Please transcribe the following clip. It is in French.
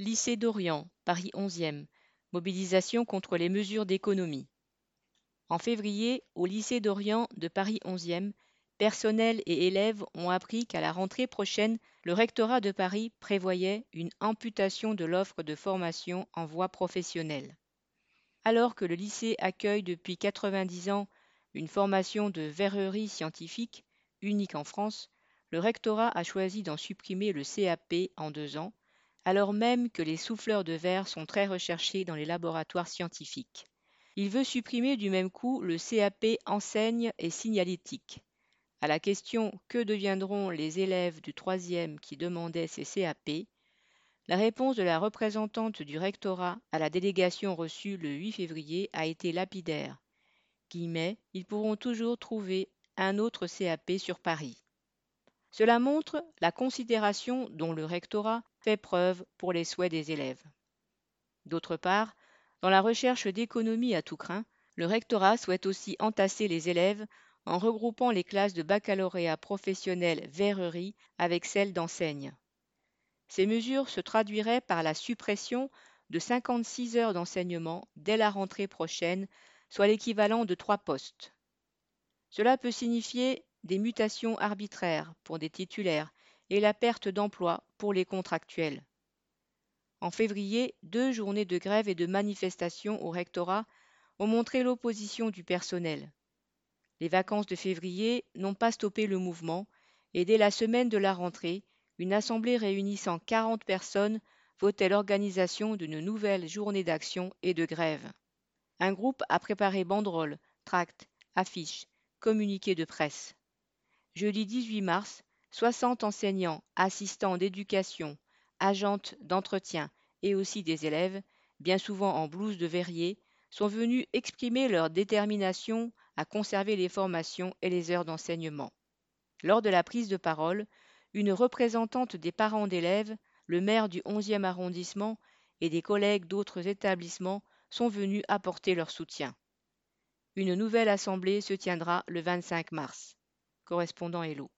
Lycée d'Orient, Paris 11e. Mobilisation contre les mesures d'économie. En février, au lycée d'Orient de Paris 11e, personnel et élèves ont appris qu'à la rentrée prochaine, le rectorat de Paris prévoyait une amputation de l'offre de formation en voie professionnelle. Alors que le lycée accueille depuis 90 ans une formation de verrerie scientifique, unique en France, le rectorat a choisi d'en supprimer le CAP en deux ans alors même que les souffleurs de verre sont très recherchés dans les laboratoires scientifiques. Il veut supprimer du même coup le CAP enseigne et signalétique. À la question que deviendront les élèves du troisième qui demandaient ces CAP, la réponse de la représentante du rectorat à la délégation reçue le 8 février a été lapidaire. Guillemets, ils pourront toujours trouver un autre CAP sur Paris. Cela montre la considération dont le rectorat preuve pour les souhaits des élèves. D'autre part, dans la recherche d'économie à tout craint, le rectorat souhaite aussi entasser les élèves en regroupant les classes de baccalauréat professionnel verrerie avec celles d'enseigne. Ces mesures se traduiraient par la suppression de 56 heures d'enseignement dès la rentrée prochaine, soit l'équivalent de trois postes. Cela peut signifier des mutations arbitraires pour des titulaires et la perte d'emploi pour les contractuels. En février, deux journées de grève et de manifestation au rectorat ont montré l'opposition du personnel. Les vacances de février n'ont pas stoppé le mouvement et dès la semaine de la rentrée, une assemblée réunissant 40 personnes votait l'organisation d'une nouvelle journée d'action et de grève. Un groupe a préparé banderoles, tracts, affiches, communiqués de presse. Jeudi 18 mars, 60 enseignants, assistants d'éducation, agentes d'entretien et aussi des élèves, bien souvent en blouse de verrier, sont venus exprimer leur détermination à conserver les formations et les heures d'enseignement. Lors de la prise de parole, une représentante des parents d'élèves, le maire du 11e arrondissement et des collègues d'autres établissements sont venus apporter leur soutien. Une nouvelle assemblée se tiendra le 25 mars. Correspondant Hello.